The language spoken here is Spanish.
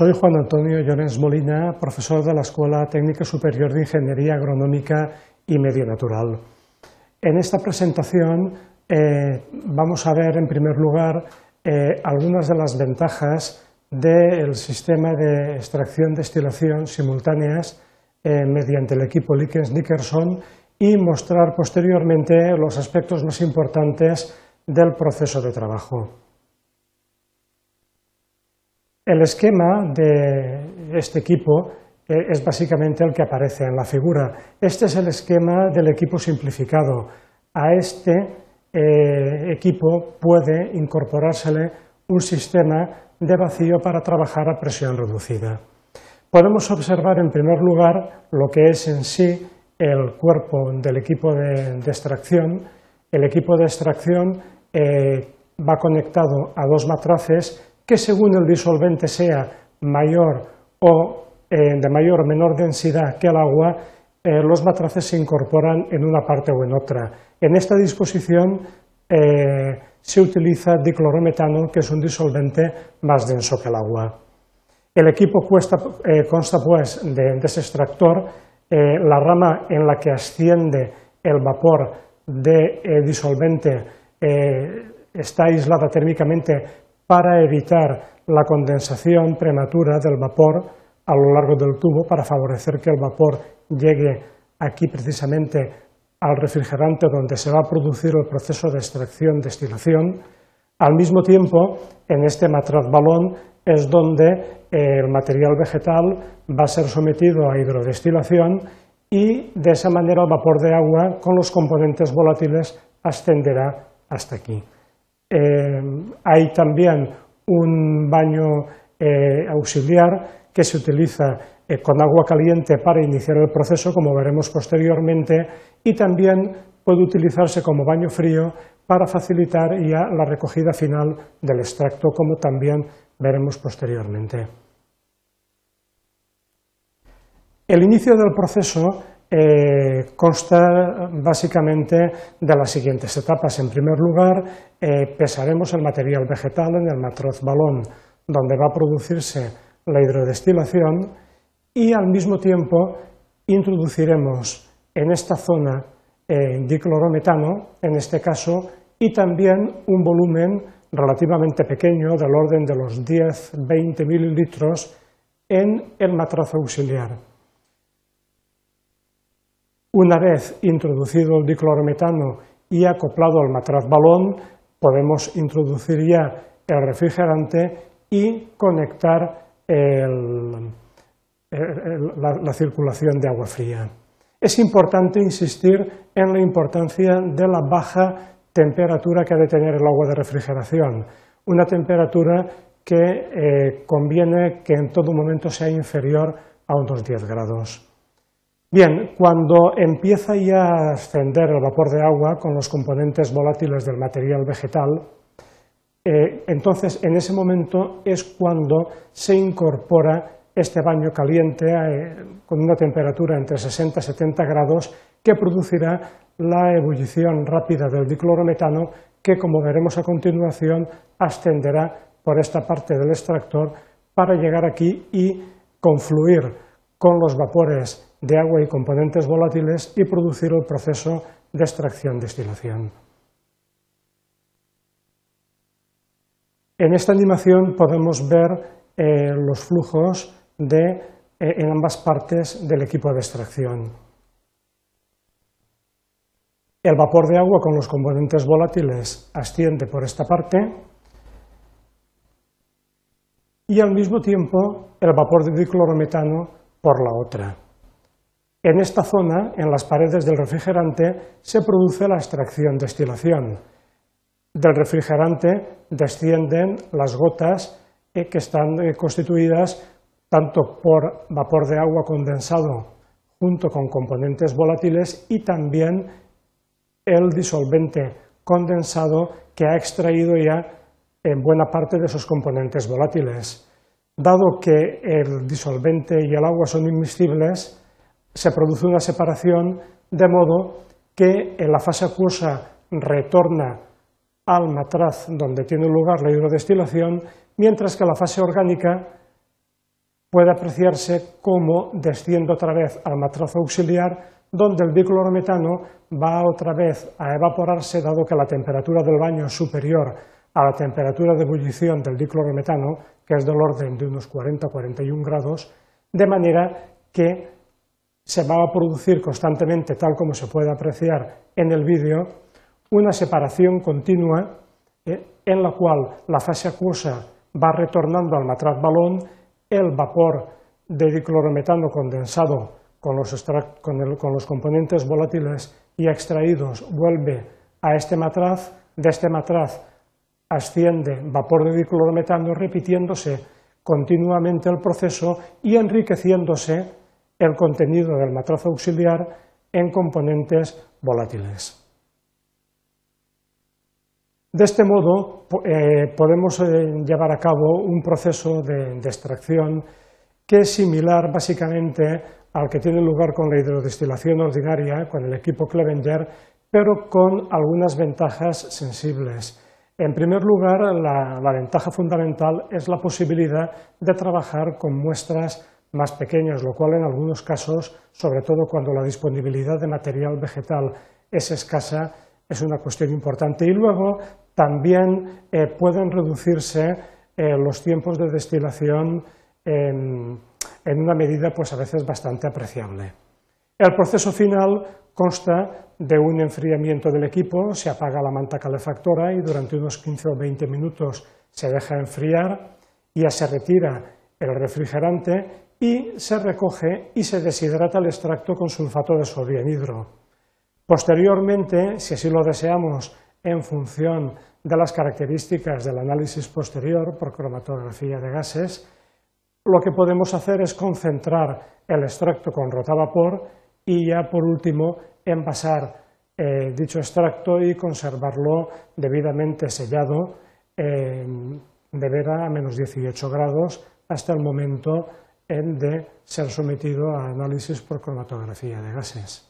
Soy Juan Antonio Llorens Molina, profesor de la Escuela Técnica Superior de Ingeniería Agronómica y Medio Natural. En esta presentación eh, vamos a ver, en primer lugar, eh, algunas de las ventajas del sistema de extracción-destilación simultáneas eh, mediante el equipo Likens-Nickerson y mostrar posteriormente los aspectos más importantes del proceso de trabajo. El esquema de este equipo eh, es básicamente el que aparece en la figura. Este es el esquema del equipo simplificado. A este eh, equipo puede incorporársele un sistema de vacío para trabajar a presión reducida. Podemos observar en primer lugar lo que es en sí el cuerpo del equipo de, extracción. El equipo de extracción eh, va conectado a dos matraces que según el disolvente sea mayor o eh, de mayor o menor densidad que el agua, eh, los matraces se incorporan en una parte o en otra. En esta disposición eh, se utiliza diclorometano, que es un disolvente más denso que el agua. El equipo consta pues de, ese extractor, la rama en la que asciende el vapor de disolvente está aislada térmicamente para evitar la condensación prematura del vapor a lo largo del tubo para favorecer que el vapor llegue aquí precisamente al refrigerante donde se va a producir el proceso de extracción-destilación. Al mismo tiempo, en este matraz balón es donde eh, el material vegetal va a ser sometido a hidrodestilación y de esa manera el vapor de agua con los componentes volátiles ascenderá hasta aquí. Eh, hay también un baño eh, auxiliar que se utiliza eh, con agua caliente para iniciar el proceso, como veremos posteriormente, y también puede utilizarse como baño frío para facilitar ya la recogida final del extracto, como también veremos posteriormente. El inicio del proceso eh, consta básicamente de las siguientes etapas. En primer lugar, eh, pesaremos el material vegetal en el matroz balón, donde va a producirse la hidrodestilación y al mismo tiempo introduciremos en esta zona eh, diclorometano, en este caso, y también un volumen relativamente pequeño, del orden de los 10-20 mililitros, en el matroz auxiliar. Una vez introducido el diclorometano y acoplado al matraz balón, podemos introducir ya el refrigerante y conectar la, circulación de agua fría. Es importante insistir en la importancia de la baja temperatura que ha de tener el agua de refrigeración, una temperatura que eh, conviene que en todo momento sea inferior a unos 10 grados. Bien, cuando empieza ya a ascender el vapor de agua con los componentes volátiles del material vegetal, eh, entonces en ese momento es cuando se incorpora este baño caliente eh, con una temperatura entre 60 y 70 grados que producirá la ebullición rápida del diclorometano que, como veremos a continuación, ascenderá por esta parte del extractor para llegar aquí y confluir con los vapores de agua y componentes volátiles y producir el proceso de extracción-destilación. En esta animación podemos ver eh, los flujos de, eh, en ambas partes del equipo de extracción. El vapor de agua con los componentes volátiles asciende por esta parte y al mismo tiempo el vapor de diclorometano por la otra. En esta zona, en las paredes del refrigerante, se produce la extracción-destilación. Del refrigerante descienden las gotas eh, que están eh, constituidas tanto por vapor de agua condensado junto con componentes volátiles y también el disolvente condensado que ha extraído ya en buena parte de esos componentes volátiles. Dado que el disolvente y el agua son inmiscibles, se produce una separación de modo que en la fase acuosa retorna al matraz donde tiene lugar la hidrodestilación, mientras que la fase orgánica puede apreciarse cómo desciende otra vez al matrazo auxiliar, donde el diclorometano va otra vez a evaporarse, dado que la temperatura del baño es superior a la temperatura de ebullición del diclorometano, que es del orden de unos 40-41 grados, de manera que se va a producir constantemente, tal como se puede apreciar en el vídeo, una separación continua eh, en la cual la fase acuosa va retornando al matraz balón, el vapor de diclorometano condensado con los, con los componentes volátiles y extraídos vuelve a este matraz, de este matraz asciende vapor de diclorometano repitiéndose continuamente el proceso y enriqueciéndose el contenido del matrazo auxiliar en componentes volátiles. De este modo, eh, podemos eh, llevar a cabo un proceso de, de, extracción que es similar básicamente al que tiene lugar con la hidrodestilación ordinaria, con el equipo Clevenger, pero con algunas ventajas sensibles. En primer lugar, la, ventaja fundamental es la posibilidad de trabajar con muestras más pequeñas, lo cual en algunos casos, sobre todo cuando la disponibilidad de material vegetal es escasa, es una cuestión importante. Y luego también eh, pueden reducirse eh, los tiempos de destilación en, una medida pues a veces bastante apreciable. El proceso final consta de un enfriamiento del equipo, se apaga la manta calefactora y durante unos 15 o 20 minutos se deja enfriar, ya se retira el refrigerante y se recoge y se deshidrata el extracto con sulfato de sodio anhidro. Posteriormente, si así lo deseamos, en función de las características del análisis posterior por cromatografía de gases, lo que podemos hacer es concentrar el extracto con rotavapor y ya por último envasar eh, dicho extracto y conservarlo debidamente sellado de vera a menos 18 grados hasta el momento de ser sometido a análisis por cromatografía de gases.